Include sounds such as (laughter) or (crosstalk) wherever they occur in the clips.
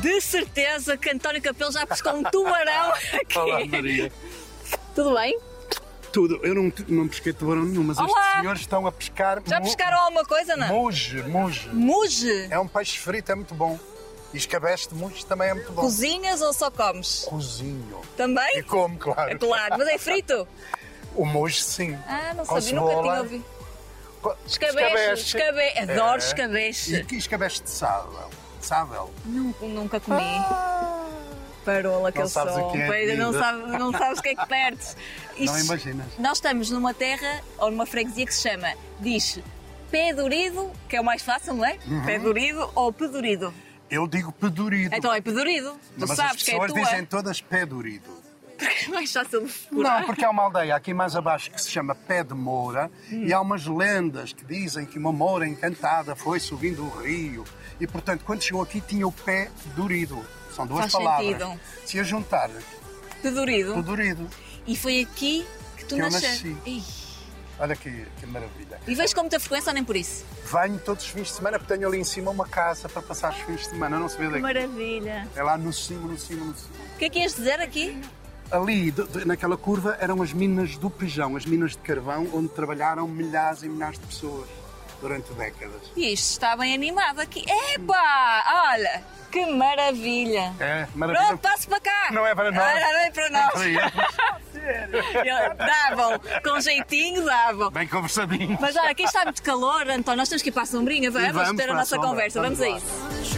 De certeza que António Capelo já pescou um tubarão Olá, aqui. Maria. Tudo bem? Tudo. Eu não, não pesquei tubarão nenhum, mas Olá. estes senhores estão a pescar. Já pescaram alguma coisa, não? Muge, muge. Muge. É um peixe frito, é muito bom. E escabeche de muge também é muito bom. Cozinhas ou só comes? Cozinho. E Também? como, claro. É claro, mas é frito? O muge, sim. Ah, não Com sabia, nunca tinha ouvido. Escabeche, escabeche. Adoro É. escabeche. E que escabeche de sábel. Sábel. Nunca, nunca comi. Parola que Não eu sabes sou. o que é não, sabes, não sabes o que é que perdes. Não imaginas. Nós estamos numa terra ou numa freguesia que se chama, diz, pé durido, que é o mais fácil, não é? Uhum. Pé durido ou pedurido. Eu digo pedurido. Então é pedurido. Tu mas as sabes que é pessoas tua. dizem todas É mais fácil de decorar. Não, porque há uma aldeia aqui mais abaixo que se chama Pé de Moura e há umas lendas que dizem que uma moura encantada foi subindo o rio e, portanto, quando chegou aqui tinha o pé durido. São duas Faz palavras. sentido. Se a juntar, Pedurido. pedurido. E foi aqui que tu Que nasceste. Olha que, que maravilha. E vejo com muita frequência ou nem por isso? Venho todos os fins de semana porque tenho ali em cima uma casa para passar os fins de semana, não se vê daqui. maravilha. É lá no cimo, no cimo, no cimo. O que é que ias dizer aqui? Ali, de- de- naquela curva, eram as minas do Pejão, as minas de carvão, onde trabalharam milhares e milhares de pessoas durante décadas. E isto está bem animado aqui. Epá! Olha! Que maravilha! É, maravilha. Pronto, passo para cá! Não é para nós. Ah, não é para (laughs) nós! Davam, com jeitinho davam. Bem conversadinho. Mas olha, aqui está muito calor, António, nós temos que ir para a sombrinha, vamos, vamos ter a nossa conversa, vamos, vamos a isso.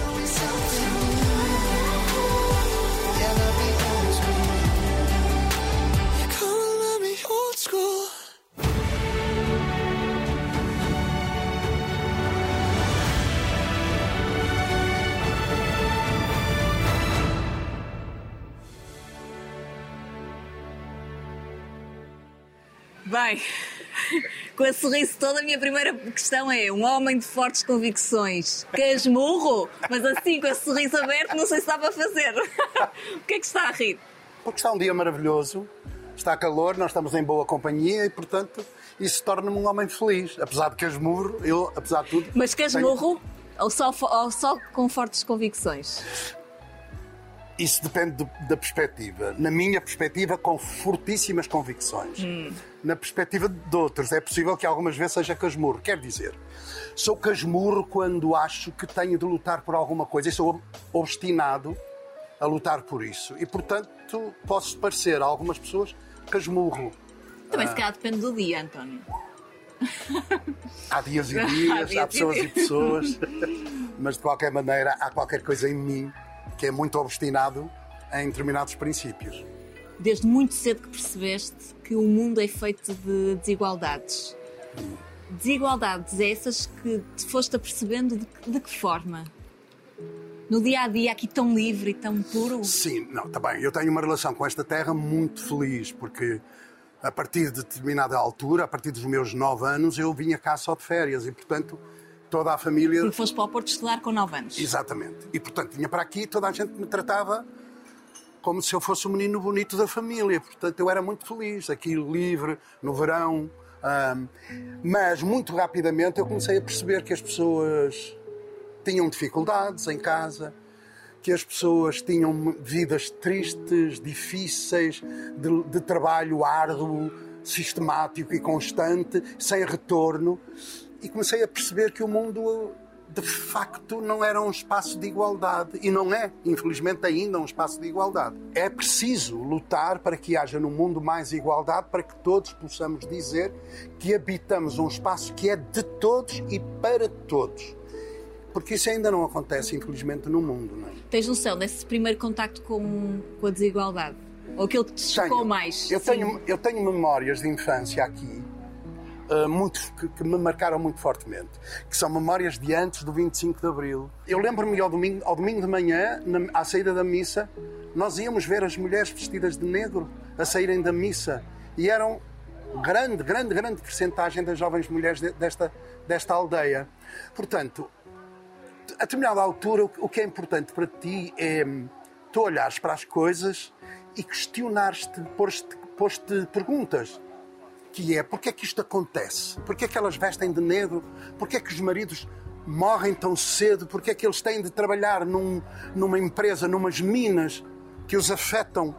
Bem, com esse sorriso todo, a minha primeira questão é: um homem de fortes convicções, casmurro, mas assim com esse sorriso aberto, não sei se dá para fazer. o que é que está a rir? Porque está um dia maravilhoso, está calor, nós estamos em boa companhia e, portanto, isso torna-me um homem feliz. Apesar de casmurro, eu, apesar de tudo. Mas tenho- casmurro ou só, ou só com fortes convicções? Isso depende do- da perspectiva. Na minha perspectiva, com fortíssimas convicções. Na perspectiva de outros, é possível que algumas vezes seja casmurro. Quer dizer, sou casmurro quando acho que tenho de lutar por alguma coisa e sou obstinado a lutar por isso. E, portanto, posso parecer a algumas pessoas casmurro. Também se calhar depende do dia, António. Há dias e (laughs) Há dias, dias há e pessoas e dias. pessoas, mas de qualquer maneira há qualquer coisa em mim que é muito obstinado em determinados princípios. Desde muito cedo que percebeste que o mundo é feito de desigualdades. Desigualdades essas que te foste apercebendo de, que- de que forma? No dia a dia, aqui tão livre e tão puro? Sim, não, está bem. Eu tenho uma relação com esta terra muito feliz, porque a partir de determinada altura, a partir dos meus nove anos, eu vinha cá só de férias e, portanto, toda a família. Porque foste para o Porto estudar com 9 anos. Exatamente. E, portanto, vinha para aqui e toda a gente me tratava como se eu fosse o menino bonito da família. Portanto, eu era muito feliz, aqui livre, no verão. ahm, mas, muito rapidamente, eu comecei a perceber que as pessoas tinham dificuldades em casa, que as pessoas tinham vidas tristes, difíceis, de, de trabalho árduo, sistemático e constante, sem retorno. E comecei a perceber que o mundo, de facto, não era um espaço de igualdade. E não é, infelizmente, ainda um espaço de igualdade. É preciso lutar para que haja no mundo mais igualdade, para que todos possamos dizer que habitamos um espaço que é de todos e para todos. Porque isso ainda não acontece, infelizmente, no mundo. Não é? Tens noção desse primeiro contacto com, com a desigualdade? Ou aquilo que te chocou mais? Eu Sim. tenho, eu tenho memórias de infância aqui muito, que, que me marcaram muito fortemente, que são memórias de antes do 25 de Abril. Eu lembro-me ao domingo, ao domingo de manhã, na- à saída da missa, nós íamos ver as mulheres vestidas de negro a saírem da missa e eram grande, grande, grande percentagem das jovens mulheres de- desta, desta aldeia. Portanto, a determinada altura, o- que é importante para ti é tu olhares para as coisas e questionares-te, pôr-te pôr-te perguntas. Que é, porquê é que isto acontece? Porquê é que elas vestem de negro? Porquê é que os maridos morrem tão cedo? Porque é que eles têm de trabalhar num, numa empresa, numas minas que os afetam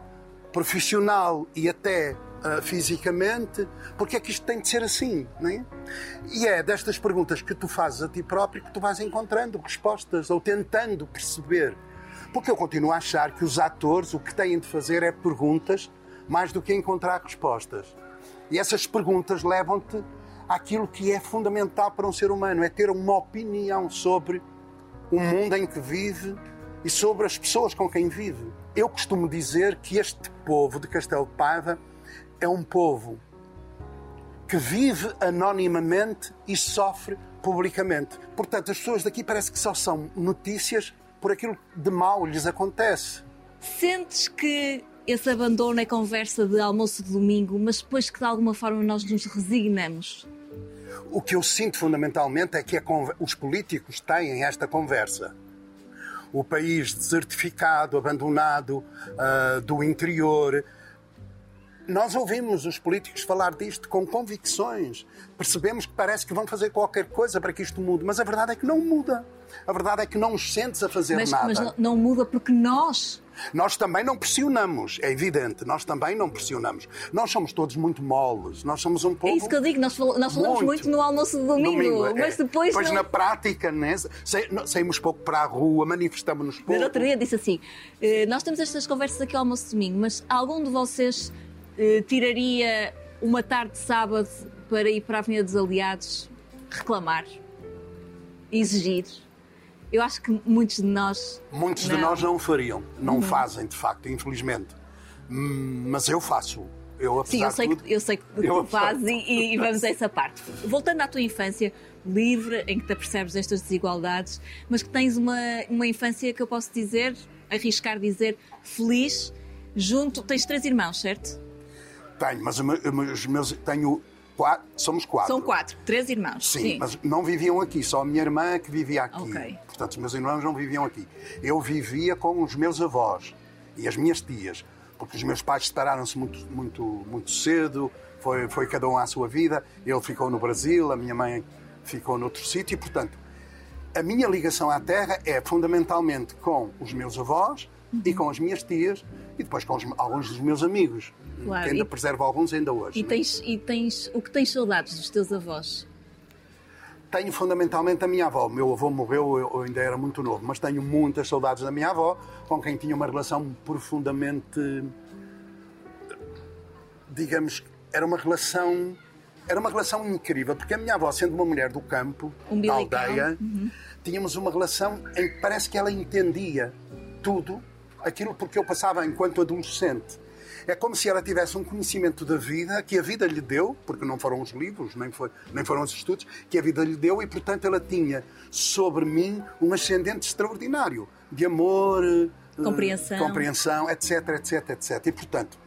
profissional e até uh, fisicamente? Porque é que isto tem de ser assim? Não é? E é destas perguntas que tu fazes a ti próprio que tu vais encontrando respostas ou tentando perceber. Porque eu continuo a achar que os atores o que têm de fazer é perguntas mais do que encontrar respostas. E essas perguntas levam-te àquilo que é fundamental para um ser humano, é ter uma opinião sobre o mundo em que vive e sobre as pessoas com quem vive. Eu costumo dizer que este povo de Castelo de Paiva é um povo que vive anonimamente e sofre publicamente. Portanto, as pessoas daqui parece que só são notícias por aquilo de mal lhes acontece. Sentes que esse abandono é conversa de almoço de domingo, mas depois que de alguma forma nós nos resignamos? O que eu sinto fundamentalmente é que os políticos têm esta conversa. O país desertificado, abandonado uh, do interior. Nós ouvimos os políticos falar disto com convicções. Percebemos que parece que vão fazer qualquer coisa para que isto mude, mas a verdade é que não muda. A verdade é que não nos sentes a fazer mas, nada. Mas não muda porque nós nós também não pressionamos, é evidente, nós também não pressionamos. Nós somos todos muito moles, nós somos um povo. É isso que eu digo, nós, falamos muito, muito no almoço de domingo, domingo é. mas depois. Depois não... na prática, né? saímos pouco para a rua, manifestamos-nos pouco. No outro dia disse assim: eh, nós temos estas conversas aqui ao almoço de domingo, mas algum de vocês eh, tiraria uma tarde de sábado para ir para a Avenida dos Aliados reclamar, exigir? Eu acho que muitos de nós. Muitos não. de nós não fariam, não uhum. fazem, de facto, infelizmente. Hum, mas eu faço. Eu, Sim, eu sei, tudo, que, eu sei que tu fazes e, e, vamos a (laughs) essa parte. Voltando à tua infância livre, em que te apercebes destas desigualdades, mas que tens uma, uma infância que eu posso dizer, arriscar dizer, feliz, junto. Tens três irmãos, certo? Tenho, mas os meus. Tenho Quatro, somos quatro. São quatro, três irmãos. Sim, Sim, mas não viviam aqui, só a minha irmã que vivia aqui. Okay. Portanto, os meus irmãos não viviam aqui. Eu vivia com os meus avós e as minhas tias, porque os meus pais separaram-se muito, muito, muito cedo, foi, foi cada um à sua vida. Ele ficou no Brasil, a minha mãe ficou noutro sítio, e, portanto, a minha ligação à terra é fundamentalmente com os meus avós. E com as minhas tias e depois com os, alguns dos meus amigos. Claro. Que ainda e, preservo alguns ainda hoje. E tens, e tens o que tens saudades dos teus avós? Tenho fundamentalmente a minha avó. O meu avô morreu, eu ainda era muito novo, mas tenho muitas saudades da minha avó, com quem tinha uma relação profundamente. Digamos, era uma relação. Era uma relação incrível, porque a minha avó, sendo uma mulher do campo, Umbilical. da aldeia, uhum. tínhamos uma relação em que parece que ela entendia tudo aquilo porque eu passava enquanto adolescente. É como se ela tivesse um conhecimento da vida que a vida lhe deu, porque não foram os livros, nem, foi, nem foram os estudos, que a vida lhe deu e, portanto, ela tinha sobre mim um ascendente extraordinário de amor, eh, compreensão, compreensão etc, etc, etc. E, portanto,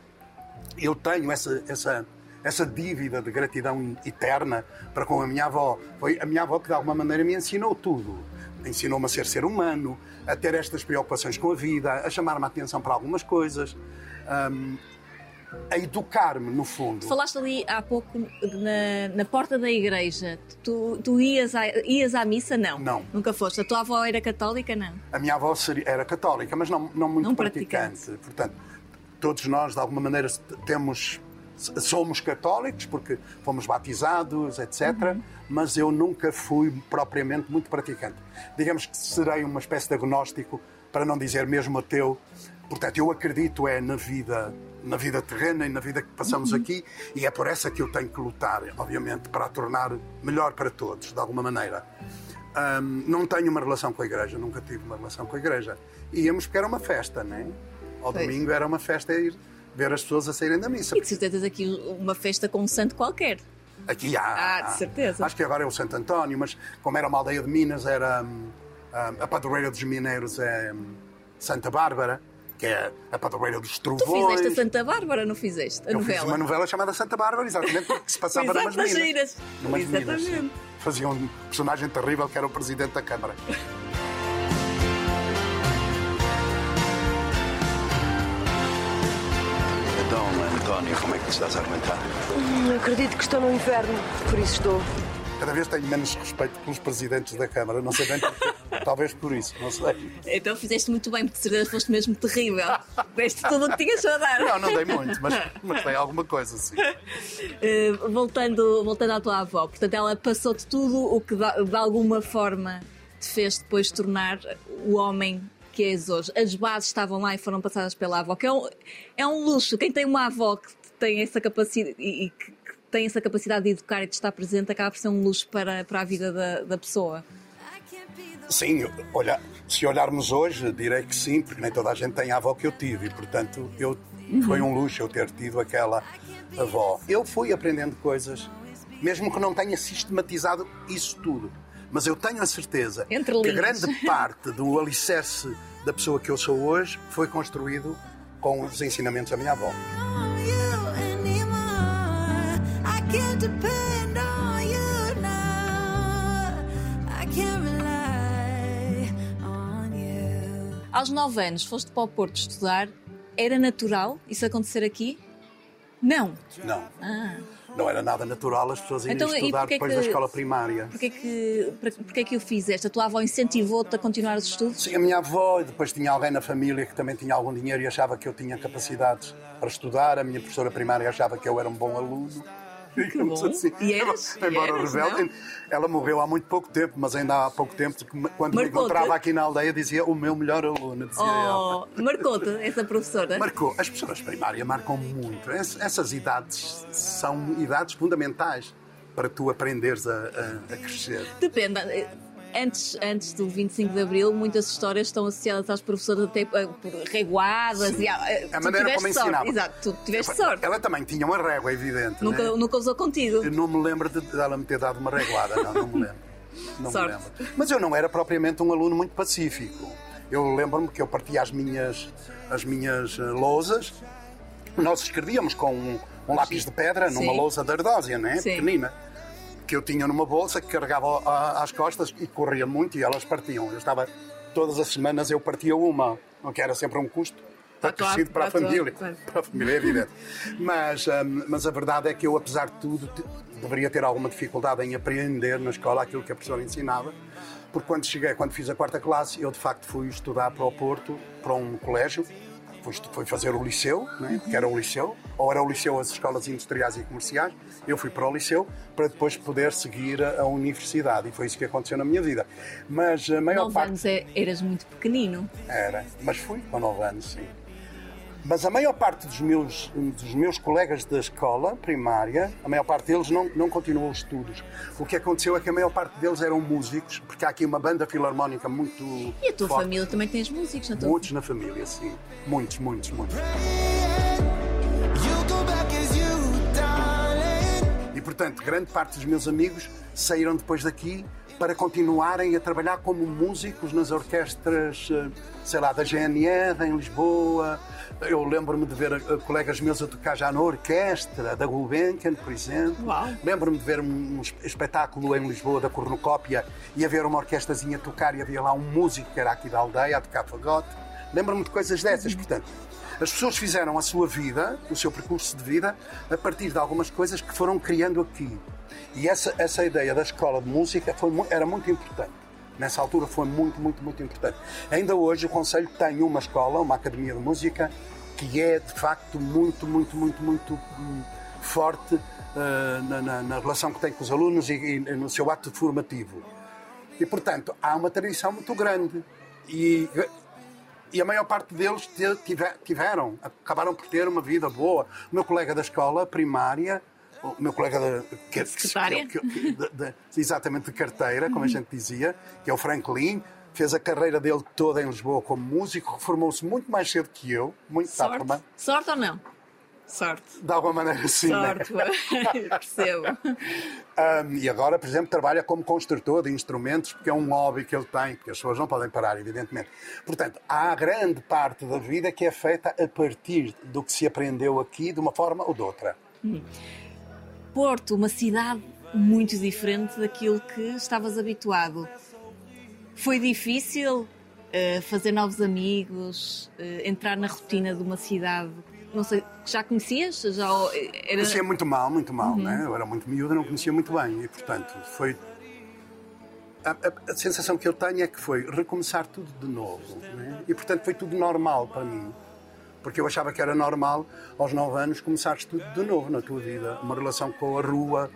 eu tenho essa, essa, essa dívida de gratidão eterna para com a minha avó. Foi a minha avó que, de alguma maneira, me ensinou tudo. Ensinou-me a ser ser humano, a ter estas preocupações com a vida, a chamar-me a atenção para algumas coisas um, a educar-me, no fundo. Falaste ali há pouco na, na porta da igreja. Tu, tu ias, à, ias à missa? Não. Não. Nunca foste. A tua avó era católica? Não. A minha avó era católica, mas não, não muito não praticante. praticante. Portanto, todos nós, de alguma maneira, temos somos católicos porque fomos batizados, etc. Uhum. Mas eu nunca fui propriamente muito praticante. Digamos que serei uma espécie de agnóstico, para não dizer mesmo ateu, Portanto, eu acredito é na vida, na vida terrena e na vida que passamos uhum. aqui e é por essa que eu tenho que lutar, obviamente, para a tornar melhor para todos, de alguma maneira. Um, não tenho uma relação com a igreja, nunca tive uma relação com a igreja. Íamos porque era uma festa, não é? Ao pois. domingo era uma festa ir ver as pessoas a saírem da missa. E de certeza tens aqui uma festa com um santo qualquer. Aqui há. Ah, de certeza. Acho que agora é o Santo António, mas como era uma aldeia de Minas, era um, um, a padroeira dos mineiros é hum, Santa Bárbara que é a padroeira dos trovões. Tu fizeste a Santa Bárbara, não fizeste? A eu novela. fiz uma novela chamada Santa Bárbara, exatamente, porque se passava numas minas. Giras. Numas exatamente. Minas. Fazia um personagem terrível que era o Presidente da Câmara. António, como é que te estás a aguentar? Hum, acredito que estou no inferno, por isso estou. Cada vez tenho menos respeito pelos presidentes da Câmara, não sei bem porquê. (laughs) Talvez por isso, não sei. Então fizeste muito bem, porque certeza foste mesmo terrível. Deste tudo o que tinhas a dar. Não, não dei muito, mas, mas dei alguma coisa, sim. Uh, voltando, voltando à tua avó, portanto, ela passou-te tudo o que de, de alguma forma te fez depois tornar o homem que és hoje. As bases estavam lá e foram passadas pela avó, que é um, é um luxo. Quem tem uma avó que tem essa capacidade e, que tem essa capacidade de educar e de estar presente acaba por ser um luxo para, para a vida da, da pessoa. Sim, olha, se olharmos hoje, direi que sim, porque nem toda a gente tem a avó que eu tive, e portanto eu, uhum. foi um luxo eu ter tido aquela avó. Eu fui aprendendo coisas, mesmo que não tenha sistematizado isso tudo, mas eu tenho a certeza que grande parte do alicerce da pessoa que eu sou hoje foi construído com os ensinamentos da minha avó. Aos 9 anos foste para o Porto estudar. Era natural isso acontecer aqui? Não. Não. Ah. Não era nada natural as pessoas irem então, estudar depois que, da escola primária. Porquê que, porquê que o fizeste? A tua avó incentivou-te a continuar os estudos? Sim, a minha avó, e depois tinha alguém na família que também tinha algum dinheiro e achava que eu tinha capacidades para estudar. A minha professora primária achava que eu era um bom aluno. (laughs) Assim. E eras, embora eras, rebelde, não? ela morreu há muito pouco tempo, mas ainda há pouco tempo, quando me encontrava aqui na aldeia, dizia o meu melhor aluno. oh, Marcou-te essa professora? Marcou. As professoras primárias marcam muito. Essas idades são idades fundamentais para tu aprenderes a, a, a crescer. Depende antes, antes do 25 de Abril, muitas histórias estão associadas às professoras até por reguadas e a, a maneira como sorte. ensinava. Exato, tu tiveste sorte. Ela também tinha uma régua, evidente. Nunca, né? nunca usou contigo. Eu não me lembro de ela me ter dado uma reguada, não, não me lembro. Não sorte. me lembro. Mas eu não era propriamente um aluno muito pacífico. Eu lembro-me que eu partia as minhas, as minhas uh, lousas. Nós escrevíamos com um, um lápis de pedra numa Sim. lousa de ardósia, né? pequenina que eu tinha numa bolsa que carregava às costas e corria muito e elas partiam. Eu estava todas as semanas eu partia uma, o que era sempre um custo acrescido para, a família, (laughs) para a família, é evidente. Mas, um, mas a verdade é que eu, apesar de tudo, deveria ter alguma dificuldade em aprender na escola aquilo que a professora ensinava, porque quando cheguei, quando fiz a quarta classe, eu de facto fui estudar para o Porto, para um colégio, foi fazer o liceu, né, que era o liceu, ou era o liceu as escolas industriais e comerciais, eu fui para o liceu para depois poder seguir a, a universidade e foi isso que aconteceu na minha vida. Mas a maior 9 parte... anos é, eras muito pequenino. Era, mas fui com 9 anos, sim. Mas a maior parte dos meus, dos meus colegas da escola primária, a maior parte deles não, não continuou os estudos. O que aconteceu é que a maior parte deles eram músicos, porque há aqui uma banda filarmónica muito. E a tua forte. família também tens músicos, não Muitos na família, sim. Muitos, muitos, muitos. Portanto, grande parte dos meus amigos saíram depois daqui para continuarem a trabalhar como músicos nas orquestras, eh, sei lá, da GNR em Lisboa, eu lembro-me de ver uh, colegas meus a tocar já na orquestra da Gulbenkian, por exemplo. Lembro-me de ver um, um, espetáculo em Lisboa da cornucópia e haver uma orquestrazinha a tocar e havia lá um músico que era aqui da aldeia a tocar fagote. Lembro-me de coisas dessas, uhum. portanto. As pessoas fizeram a sua vida, o seu percurso de vida, a partir de algumas coisas que foram criando aqui. E essa, essa ideia da escola de música foi, era muito importante. Nessa altura foi muito, muito, muito importante. Ainda hoje o Conselho tem uma escola, uma academia de música, que é de facto muito, muito, muito, muito hum, forte uh, na, na, na, relação que tem com os alunos e, e, no seu ato formativo. E portanto há uma tradição muito grande. E, e a maior parte deles tiveram, acabaram por ter uma vida boa. O meu colega da escola primária o meu colega de, que, que, que, de, de, exatamente de carteira, como a gente dizia, que é o Franklin, fez a carreira dele toda em Lisboa como músico, reformou-se muito mais cedo que eu, muito Sorte, tarde. Sorte ou não? Sorte. De alguma maneira, sim. Né? Sorte, né? (laughs) percebo. Um, e agora, por exemplo, trabalha como construtor de instrumentos, porque é um hobby que ele tem, porque as pessoas não podem parar, evidentemente. Portanto, há grande parte da vida que é feita a partir do que se aprendeu aqui, de uma forma ou de outra. Hum. Porto, uma cidade muito diferente daquilo que estavas habituado. Foi difícil uh, fazer novos amigos, uh, entrar na rotina de uma cidade não sei, já conhecias? Já era... Conhecia muito mal, muito mal, uhum. né? Eu era muito miúdo, não conhecia muito bem e, portanto, foi a, a, a, sensação que eu tenho é que foi recomeçar tudo de novo. Né? E, portanto, foi tudo normal para mim. Porque eu achava que era normal, aos nove anos, começares tudo de novo na tua vida. Uma relação com a rua,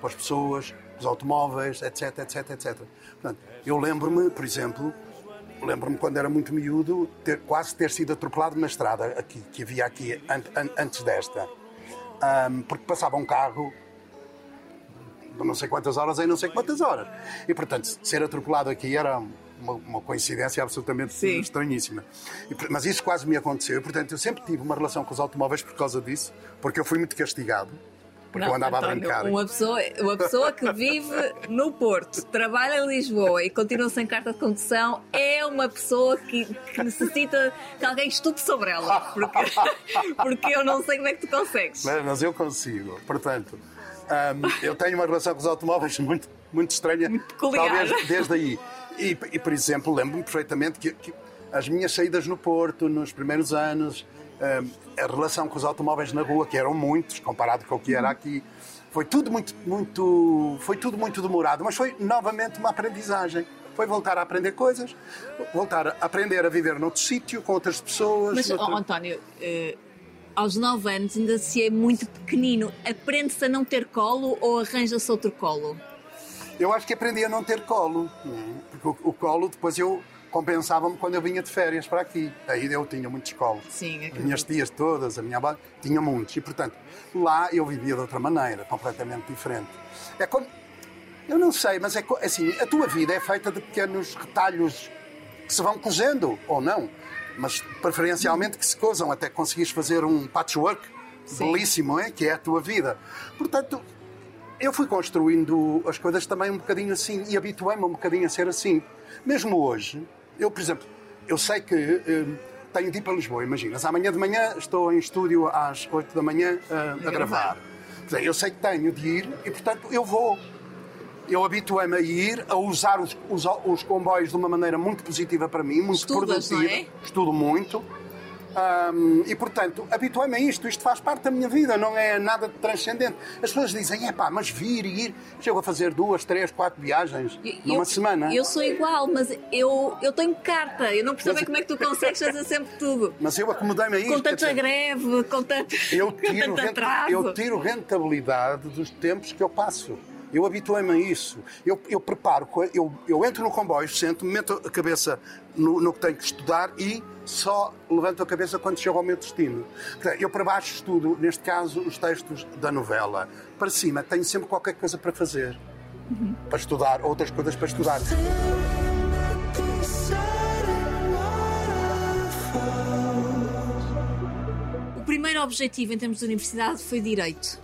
com as pessoas, os automóveis, etc, etc, etc. Portanto, eu lembro-me, por exemplo, lembro-me quando era muito miúdo, ter, quase ter sido atropelado na estrada aqui, que havia aqui an, an, antes desta. Um, porque passava um carro de não sei quantas horas em não sei quantas horas. E, portanto, ser atropelado aqui era uma, uma coincidência absolutamente Sim. estranhíssima. E, mas isso quase me aconteceu. E, portanto, eu sempre tive uma relação com os automóveis por causa disso, porque eu fui muito castigado. Porque não, eu andava António, a brincar. Uma pessoa, uma pessoa que vive no Porto, trabalha em Lisboa e continua sem carta de condução é uma pessoa que, que necessita que alguém estude sobre ela. Porque, (laughs) porque eu não sei como é que tu consegues. Mas, mas eu consigo. Portanto, um, eu tenho uma relação com os automóveis muito, muito estranha. Muito peculiar. Talvez desde aí. E, e por exemplo, lembro-me perfeitamente que, que, as minhas saídas no Porto, nos primeiros anos, a relação com os automóveis na rua, que eram muitos, comparado com o que era aqui, foi tudo muito, muito, foi tudo muito demorado, mas foi novamente uma aprendizagem. Foi voltar a aprender coisas, voltar a aprender a viver noutro sítio, com outras pessoas. Mas, noutro... oh, António, uh aos 9 anos ainda se é muito pequenino, aprende-se a não ter colo ou arranja-se outro colo? Eu acho que aprendi a não ter colo, porque o, o colo depois eu compensava-me quando eu vinha de férias para aqui. Aí eu tinha muitos colos. Sim, As minhas tias todas, a minha avó, tinha muitos. E, portanto, lá eu vivia de outra maneira, completamente diferente. É como... Eu não sei, mas é assim, a tua vida é feita de pequenos retalhos que se vão cozendo, ou não mas preferencialmente que se cozam até conseguires fazer um patchwork Sim. belíssimo, é? que é a tua vida. Portanto, eu fui construindo as coisas também um bocadinho assim e habituei-me um bocadinho a ser assim. Mesmo hoje, eu, por exemplo, eu sei que hum, tenho de ir para Lisboa, imaginas, amanhã de manhã estou em estúdio às 8 da manhã uh, a gravar. Eu sei que tenho de ir e, portanto, eu vou eu habituei-me a ir, a usar os, os, os, comboios de uma maneira muito positiva para mim, muito Estudas, produtiva. É? Estudo muito. Um, e portanto, habituei-me a isto, isto faz parte da minha vida, não é nada de transcendente. As pessoas dizem, é pá, mas vir e ir, chego a fazer duas, três, quatro viagens eu, numa semana. Eu sou igual, mas eu, eu tenho carta, eu não percebo mas, como é que tu consegues fazer sempre tudo. Mas eu acomodei-me a isto. Com tanta greve, com (laughs) tanto, eu tiro, com tanto atraso. Eu tiro rentabilidade dos tempos que eu passo. Eu habituei-me a isso. Eu, eu preparo, eu, eu entro no comboio, sento, meto a cabeça no, no que tenho que estudar e só levanto a cabeça quando chego ao meu destino. Eu para baixo estudo, neste caso, os textos da novela. Para cima tenho sempre qualquer coisa para fazer. Uhum. Para estudar, outras coisas para estudar. O primeiro objetivo em termos de universidade foi Direito.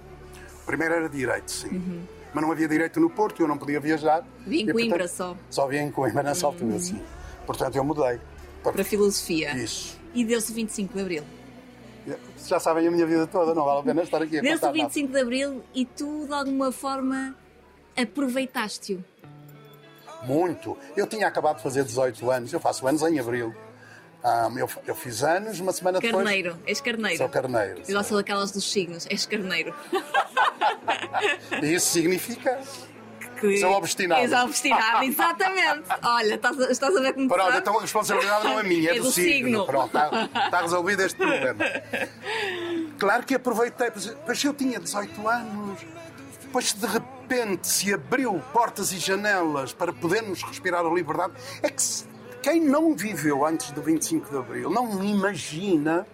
O primeiro era Direito, sim. Uhum mas não havia direito no Porto, eu não podia viajar. Vim em Coimbra só. Só vim em Coimbra nessa uhum. altura, sim. Portanto, eu mudei. Para, para Filosofia. Isso. E deu-se 25 de Abril. Já sabem a minha vida toda, não vale a pena estar aqui a Deu-se 25 nada. de Abril e tu, de alguma forma, aproveitaste-o. Muito. Eu tinha acabado de fazer 18 anos, eu faço anos em Abril. Um, eu, eu, fiz anos, uma semana depois. Carneiro, és carneiro. Sou carneiro. Eu sou daquelas dos signos, és carneiro. E isso significa que sou obstinado. És obstinado, exatamente. Olha, estás, estás a ver como Pronto, então a responsabilidade não é minha, é, é do, do, signo. signo. Pronto, está, está resolvido este problema. Claro que aproveitei, pois eu tinha 18 anos, depois de repente se abriu portas e janelas para podermos respirar a liberdade. É que quem não viveu antes do 25 de Abril não imagina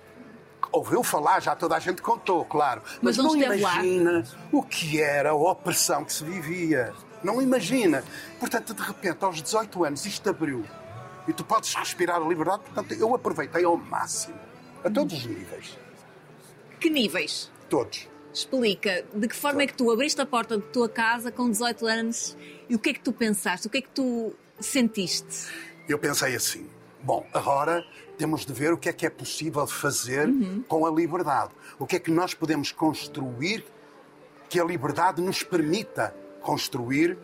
ouviu falar, já toda a gente contou, claro. Mas, mas não, imagina lá. o que era a opressão que se vivia. Não imagina. Portanto, de repente, aos 18 anos, isto abriu. E tu podes respirar a liberdade. Portanto, eu aproveitei ao máximo. A todos os níveis. Que níveis? Todos. Explica, de que forma Todos. é que tu abriste a porta da tua casa com 18 anos e o que é que tu pensaste? O que é que tu sentiste? Eu pensei assim: bom, agora temos de ver o que é que é possível fazer uhum. com a liberdade. O que é que nós podemos construir que a liberdade nos permita construir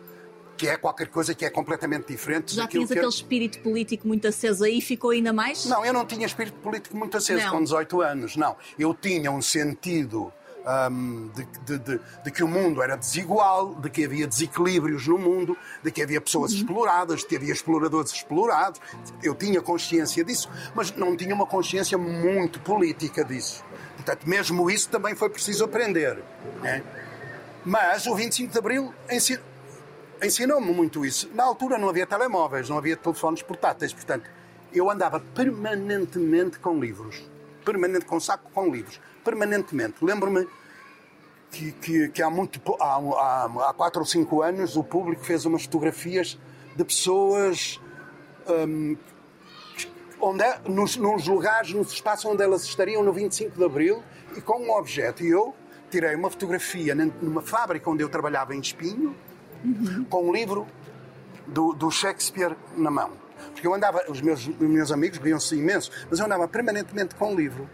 que é qualquer coisa que é completamente diferente Já tinhas que aquele espírito político muito aceso aí, ficou ainda mais? Não, eu não tinha espírito político muito aceso Não. com 18 anos, não. Eu tinha um sentido hum, de, de- de- de que o mundo era desigual, de que havia desequilíbrios no mundo, de que havia pessoas Uhum. exploradas, de que havia exploradores explorados. Eu tinha consciência disso, mas não tinha uma consciência muito política disso. Portanto, mesmo isso também foi preciso aprender. né? Mas o 25 de Abril ensi- ensinou-me muito isso. Na altura não havia telemóveis, não havia telefones portáteis, portanto, eu andava permanentemente com livros. Permanente com saco com livros. Permanentemente. Lembro-me que, que- que há, muito, há, há, há quatro ou cinco anos o público fez umas fotografias de pessoas hum, onde é- nos, nos lugares, nos espaços onde elas estariam no 25 de Abril e com um objeto. E eu tirei uma fotografia numa fábrica onde eu trabalhava em Espinho, com um livro do, do Shakespeare na mão. Porque eu andava, os meus, os meus amigos riam-se imenso, mas eu andava permanentemente com o livro.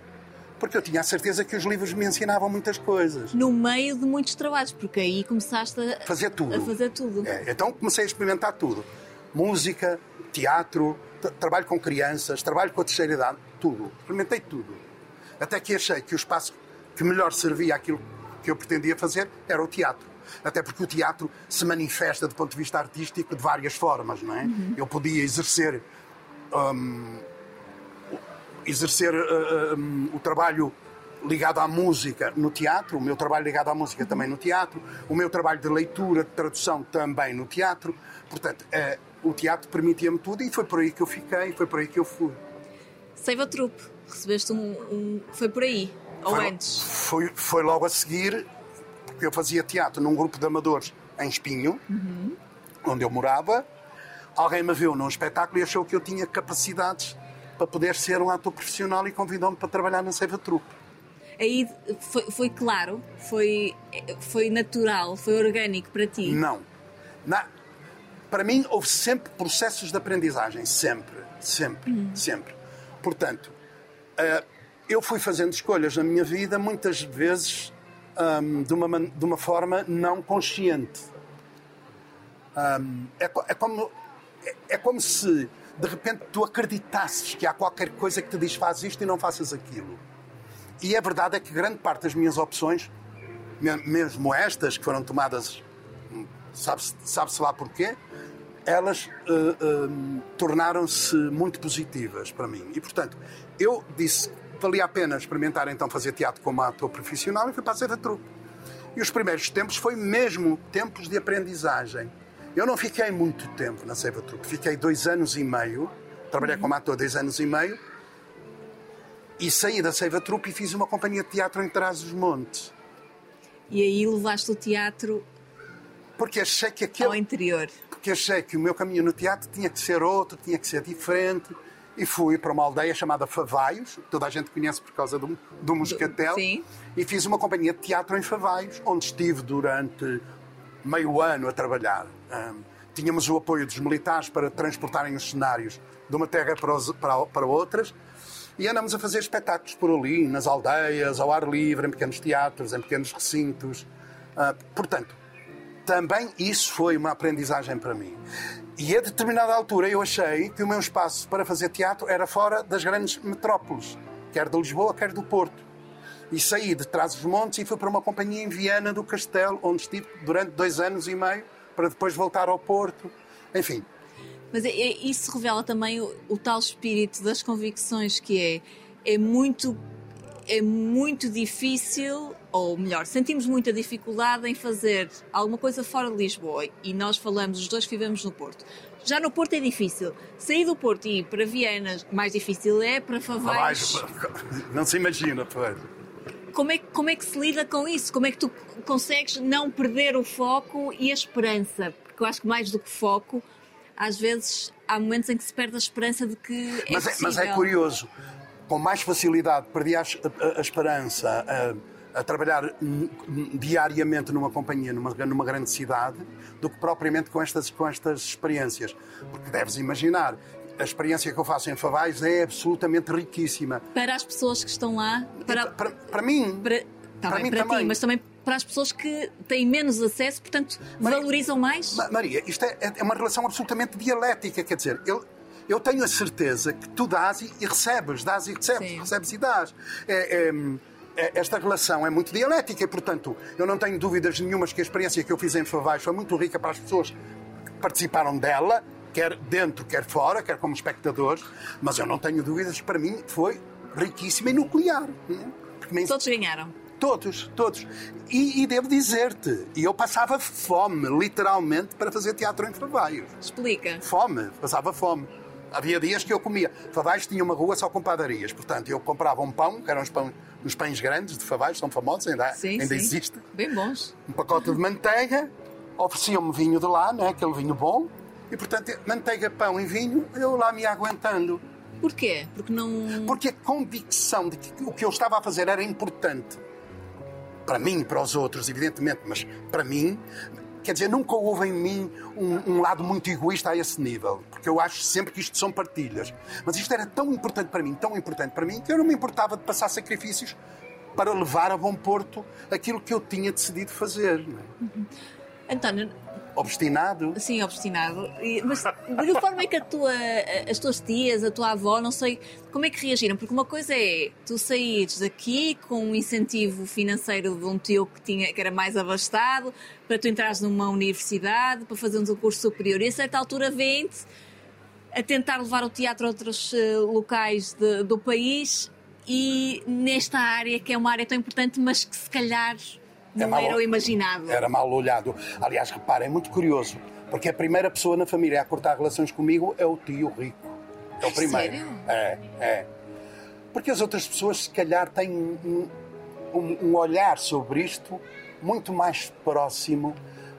Porque eu tinha a certeza que os livros me ensinavam muitas coisas. No meio de muitos trabalhos, porque aí começaste a Fazer tudo. A fazer tudo. É, então comecei a experimentar tudo: música, teatro, tra- trabalho com crianças, trabalho com a terceira idade, tudo. Experimentei tudo. Até que achei que o espaço que melhor servia àquilo que eu pretendia fazer era o teatro. Até porque o teatro se manifesta do ponto de vista artístico de várias formas, não é? Eu podia exercer hum, exercer uh, um, o trabalho ligado à música no teatro, o meu trabalho ligado à música também no teatro, o meu trabalho de leitura, de tradução também no teatro. Portanto, eh, o teatro permitia-me tudo e foi por aí que eu fiquei, foi por aí que eu fui. Save a Trupe, recebeste um, um- Foi por aí? Ou foi, antes? Foi, foi logo a seguir, porque eu fazia teatro num grupo de amadores em Espinho, onde eu morava. Alguém me viu num espetáculo e achou que eu tinha capacidades para poder ser um ator profissional e convidou-me para trabalhar na Seiva Trupe. Aí foi, foi claro, foi, foi natural, foi orgânico para ti. Não. Na- para mim, houve sempre processos de aprendizagem. Sempre. Sempre. Sempre. Portanto, eh, eu fui fazendo escolhas na minha vida, muitas vezes ahm, de, uma, de uma forma não consciente. Ahm, é, é como, é, é como se, de repente, tu acreditasses que há qualquer coisa que te diz faz isto e não faças aquilo. E a verdade é que grande parte das minhas opções, me- mesmo estas que foram tomadas sabe-se sabe lá porquê, elas eh, eh, tornaram-se muito positivas para mim. E, portanto, eu disse valia a pena experimentar então fazer teatro como ator profissional e fui para a Seiva Trupe. E os primeiros tempos foi mesmo tempos de aprendizagem. Eu não fiquei muito tempo na Seiva Trupe, fiquei dois anos e meio, trabalhei como ator dois anos e meio, e saí da Seiva Trupe e fiz uma companhia de teatro em Trás-os-Montes. E aí levaste o teatro Porque achei que aquele, ao interior. porque achei que o meu caminho no teatro tinha que ser outro, tinha que ser diferente. E fui para uma aldeia chamada Favaios, que toda a gente conhece por causa do, do Moscatel. sim. E fiz uma companhia de teatro em Favaios, onde estive durante meio ano a trabalhar. Ahm, tínhamos o apoio dos militares para transportarem os cenários de uma terra para, os- para- para outras. E andamos a fazer espetáculos por ali, nas aldeias, ao ar livre, em pequenos teatros, em pequenos recintos. Ah, portanto, também isso foi uma aprendizagem para mim. E a determinada altura eu achei que o meu espaço para fazer teatro era fora das grandes metrópoles, quer de Lisboa, quer do Porto. E saí de Trás-os-Montes e fui para uma companhia em Viana do Castelo, onde estive durante dois anos e meio, para depois voltar ao Porto. Enfim, Mas é- é- isso revela também o, o tal espírito das convicções que é, é muito é muito difícil, ou melhor, sentimos muita dificuldade em fazer alguma coisa fora de Lisboa e nós falamos, os dois que vivemos no Porto. Já no Porto é difícil. Sair do Porto e ir para Viana, mais difícil é, para Favais. (laughs) não se imagina, pois. Como é, que- como é que se lida com isso? Como é que tu consegues não perder o foco e a esperança? Porque eu acho que mais do que foco, às vezes há momentos em que se perde a esperança de que é mas, é, mas é curioso. Com mais facilidade perdi a, a- a esperança a, a trabalhar hum, hum, diariamente numa companhia, numa, numa grande cidade, do que propriamente com estas, com estas experiências. Porque deves imaginar, a experiência que eu faço em Favais é absolutamente riquíssima. Para as pessoas que estão lá, para, Para, para mim, para, tá para bem, mim para ti, também. mas também para as pessoas que têm menos acesso, portanto, Maria, valorizam mais? Maria, isto é, é, uma relação absolutamente dialética, quer dizer, eu, eu tenho a certeza que tu dás e, e recebes, dás e recebes, Sim. recebes e dás. É, é, é, esta relação é muito dialética e, portanto, eu não tenho dúvidas nenhumas que a experiência que eu fiz em Favais foi muito rica para as pessoas que participaram dela, quer dentro, quer fora, quer como espectadores, mas eu não tenho dúvidas que para mim foi riquíssima e nuclear. Porque Todos ganharam. Todos, todos. E, e devo dizer-te, eu passava fome, literalmente, para fazer teatro em Favaios. Explica. Fome, passava fome. Havia dias que eu comia. Favais tinha uma rua só com padarias. Portanto, eu comprava um pão, que eram os, pão, os pães grandes de Favais, são famosos, ainda, sim, ainda sim. existe. Bem bons. Um pacote de manteiga, ofereciam-me vinho de lá, né, aquele vinho bom. E, portanto, manteiga, pão e vinho, eu lá me aguentando. Porquê? Porque não. Porque a convicção de que o que eu estava a fazer era importante. Para mim, para os outros, evidentemente, mas para mim, quer dizer, nunca houve em mim um, um, lado muito egoísta a esse nível, porque eu acho sempre que isto são partilhas. Mas isto era tão importante para mim, tão importante para mim, que eu não me importava de passar sacrifícios para levar a bom porto aquilo que eu tinha decidido fazer. Não é? Uhum. António, Obstinado? Sim, obstinado. Mas de que forma é que tua, as tuas tias, a tua avó, não sei, como é que reagiram? Porque uma coisa é tu saíres daqui com um incentivo financeiro de um tio que, tinha, que era mais abastado, para tu entrares numa universidade, para fazer um curso superior. E a certa altura vem-te a tentar levar o teatro a outros uh, locais de, do país e nesta área que é uma área tão importante, mas que se calhar não é mal, era o imaginado. Era mal olhado. Aliás, reparem, é muito curioso, porque a primeira pessoa na família a cortar relações comigo é o tio rico. É o primeiro. Sério? É, é. Porque as outras pessoas, se calhar, têm um, um, um olhar sobre isto muito mais próximo,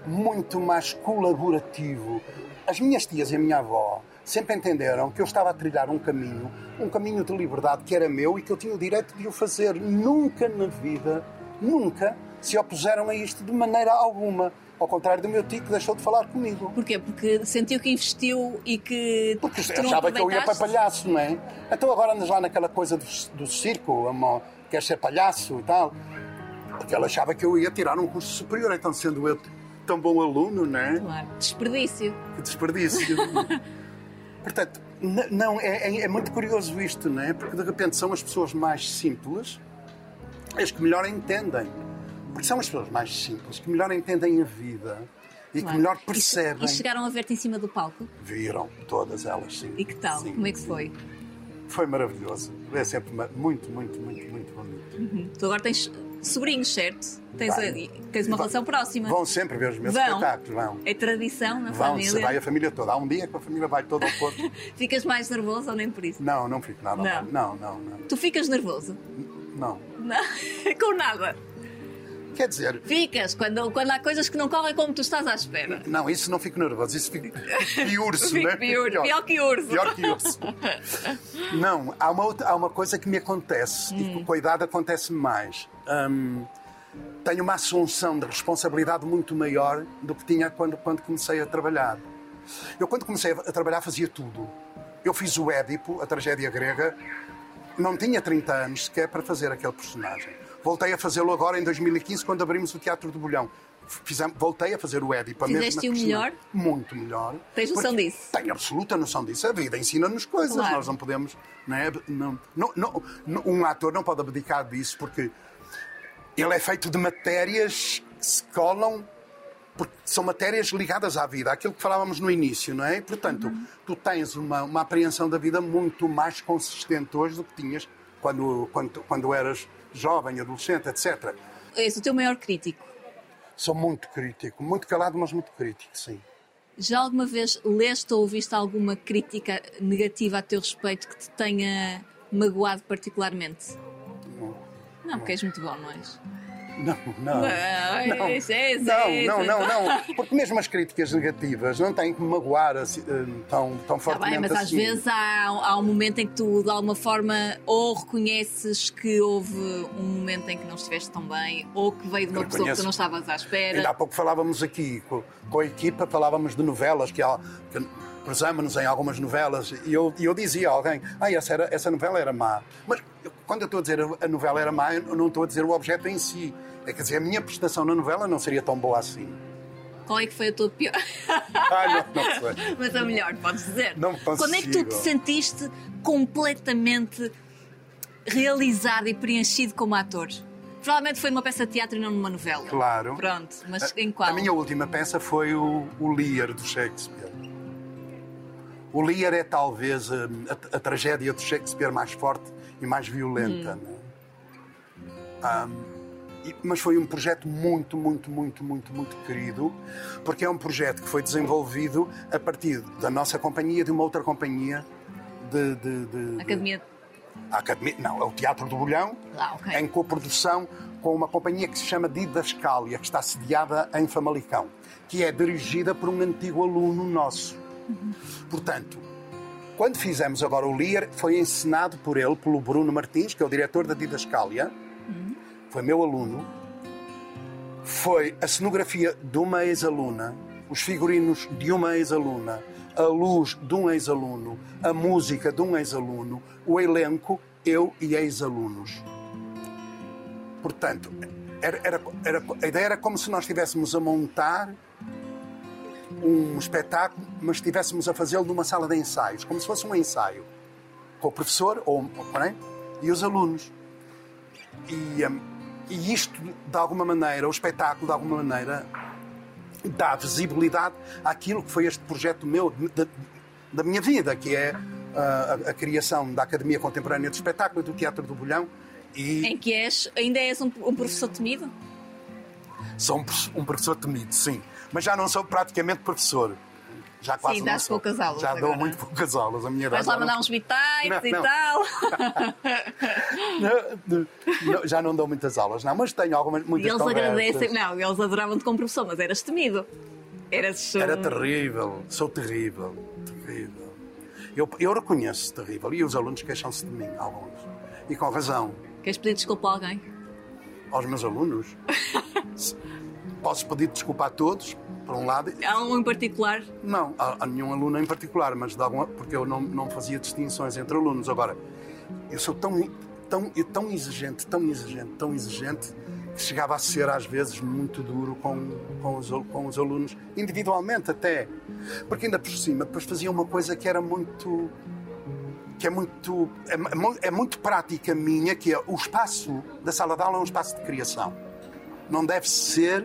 muito mais colaborativo. As minhas tias e a minha avó sempre entenderam que eu estava a trilhar um caminho, um caminho de liberdade que era meu e que eu tinha o direito de o fazer. Nunca na vida, nunca se opuseram a isto de maneira alguma. Ao contrário do meu tio que deixou de falar comigo. Porquê? Porque sentiu que investiu e que. Porque achava que eu ia para palhaço, não é? Então agora andas lá naquela coisa do, do circo, amor, quer ser palhaço e tal. Porque ela achava que eu ia tirar um curso superior, então sendo eu tão bom aluno, não é? Claro, desperdício. Que desperdício. (laughs) Portanto, não, é, é, é, muito curioso isto, não é? Porque de repente são as pessoas mais simples as que melhor entendem porque são as pessoas mais simples que melhor entendem a vida e claro. que melhor percebem. E, chegaram a ver-te em cima do palco? Viram, todas elas, sim. E que tal? Sim, Como é que foi? Foi maravilhoso. É sempre muito, muito, muito, muito bonito. Uhum. Tu agora tens sobrinhos, certo? Tens, tens uma relação próxima. Vão sempre ver os meus vão. espetáculos, vão. É tradição na vão, família? Vão, vai a família toda. Há um dia que a família vai toda ao Porto. (laughs) Ficas mais nervoso ou nem por isso? Não, não fico nada. Não, não, não. não. Tu ficas nervoso? Não. Não? (laughs) Com nada? Quer dizer. Ficas, quando, quando há coisas que não correm como tu estás à espera. Não, isso não fico nervoso, isso fico piurso, né? Pior, pior, pior que urso. Pior que urso. não, há uma, outra, há uma coisa que me acontece, hum. e com a idade acontece mais. Hum, tenho uma assunção de responsabilidade muito maior do que tinha quando, quando comecei a trabalhar. Eu, quando comecei a trabalhar, fazia tudo. Eu fiz o Édipo, a tragédia grega, não tinha 30 anos sequer para fazer aquele personagem. Voltei a fazê-lo agora em 2015, quando abrimos o Teatro do Bolhão. Fizemos, voltei a fazer o Édipo. Fizeste o melhor? Muito melhor. Tens noção disso? Tenho absoluta noção disso. A vida ensina-nos coisas. Claro. Nós não podemos. Não é? não, não, não, um ator não pode abdicar disso porque ele é feito de matérias que se colam porque são matérias ligadas à vida, aquilo que falávamos no início, não é? Portanto, uhum. tu tens uma, uma apreensão da vida muito mais consistente hoje do que tinhas quando, quando, quando eras jovem, adolescente, etc. És o teu maior crítico? Sou muito crítico, muito calado, mas muito crítico, sim. Já alguma vez leste ou ouviste alguma crítica negativa a teu respeito que te tenha magoado particularmente? Não. Não, porque és muito bom, não és? Não, não. Não, é não, não, não, não, Porque mesmo as críticas negativas não têm que me magoar assim, eh, tão, tão fortemente tá bem, mas assim. às vezes há, há um momento em que tu, de alguma forma, ou reconheces que houve um momento em que não estiveste tão bem, ou que veio de uma pessoa que tu não estavas à espera. Ainda há pouco falávamos aqui com, com a equipa, falávamos de novelas que há. Que, cruzamos-nos em algumas novelas e eu, eu dizia a alguém, ah, essa, era, essa novela era má. Mas quando eu estou a dizer a novela era má, eu não estou a dizer o objeto em si. É quer dizer, a minha prestação na novela não seria tão boa assim. Qual é que foi a tua pior? (laughs) Ah, não, não sei. Mas a melhor, podes dizer. Não Quando é que tu te consigo. sentiste completamente realizado e preenchido como ator? Provavelmente foi numa peça de teatro e não numa novela. Claro. Pronto, mas A- em qual? A minha última peça foi o, o Lear, do Shakespeare. O Lear é talvez a, a- a tragédia do Shakespeare mais forte e mais violenta. Hum. né? E- mas foi um projeto muito, muito, muito, muito, muito querido, porque é um projeto que foi desenvolvido a partir da nossa companhia de uma outra companhia de. de- de- de- Academia. a Academia, não, é o Teatro do Bolhão, Ah, ok. em coprodução com uma companhia que se chama Didascalia, que está sediada em Famalicão, que é dirigida por um antigo aluno nosso. Portanto, quando fizemos agora o Lear, foi encenado por ele, pelo Bruno Martins, que é o diretor da Didascalia, foi meu aluno, foi a cenografia de uma ex-aluna, os figurinos de uma ex-aluna, a luz de um ex-aluno, a música de um ex-aluno, o elenco, eu e ex-alunos. Portanto, era, era- era- a ideia era como se nós estivéssemos a montar um espetáculo, mas estivéssemos a fazê-lo numa sala de ensaios, como se fosse um ensaio, com o professor ou, é? e os alunos. E, hum, e isto, de alguma maneira, o espetáculo, de alguma maneira, dá visibilidade àquilo que foi este projeto meu, da, da minha vida, que é ah, a, a criação da Academia Contemporânea de Espetáculo e do Teatro do Bolhão. E Em que és, ainda és um, um professor temido? sou um, um professor temido, sim. Mas já não sou praticamente professor. Já quase Sim, dás poucas aulas Já dou agora. muito poucas aulas. A minha Vais lá mandar uns bitites e não. tal. (laughs) Não, não, já não dou muitas aulas, não, mas tenho algumas E muitas eles conversas. agradecem. Não, eles adoravam-te como professor, mas eras temido. Eras. Era um, terrível, sou terrível, terrível. Eu, eu reconheço terrível e os alunos queixam-se de mim, alguns. E com razão. Queres pedir desculpa a alguém? Aos meus alunos. (laughs) Posso pedir desculpa a todos, por um lado. Há um em particular. Não, a, a nenhum aluno em particular, mas de alguma, porque eu não, não fazia distinções entre alunos. Agora, eu sou tão, tão, eu tão exigente, tão exigente, tão exigente, que chegava a ser às vezes muito duro com, com, os, com os alunos, individualmente até. Porque ainda por cima, depois fazia uma coisa que era muito. que é muito. é, é é muito prática minha, que é o espaço da sala de aula é um espaço de criação. Não deve ser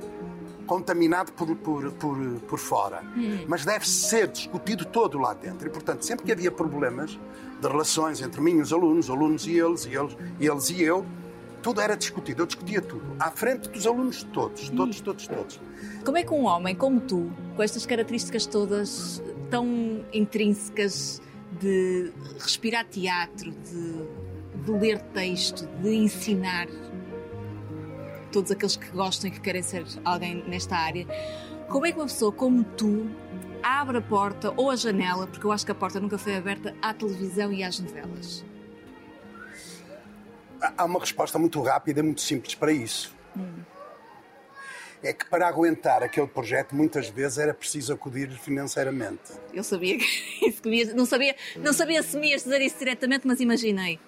contaminado por, por, por, por fora, mas deve ser discutido todo lá dentro. E, portanto, sempre que havia problemas de relações entre mim e os alunos, alunos e eles, e eles, e eles e eu, tudo era discutido. Eu discutia tudo, à frente dos alunos todos, todos, todos, todos. Como é que um homem como tu, com estas características todas tão intrínsecas de respirar teatro, de, de ler texto, de ensinar todos aqueles que gostam e que querem ser alguém nesta área, como é que uma pessoa como tu abre a porta ou a janela, porque eu acho que a porta nunca foi aberta à televisão e às novelas? Há- uma resposta muito rápida e muito simples para isso. É que para aguentar aquele projeto, muitas vezes era preciso acudir financeiramente. Eu sabia que (laughs) isso que me não sabia, não sabia se me ias dizer isso diretamente, mas imaginei.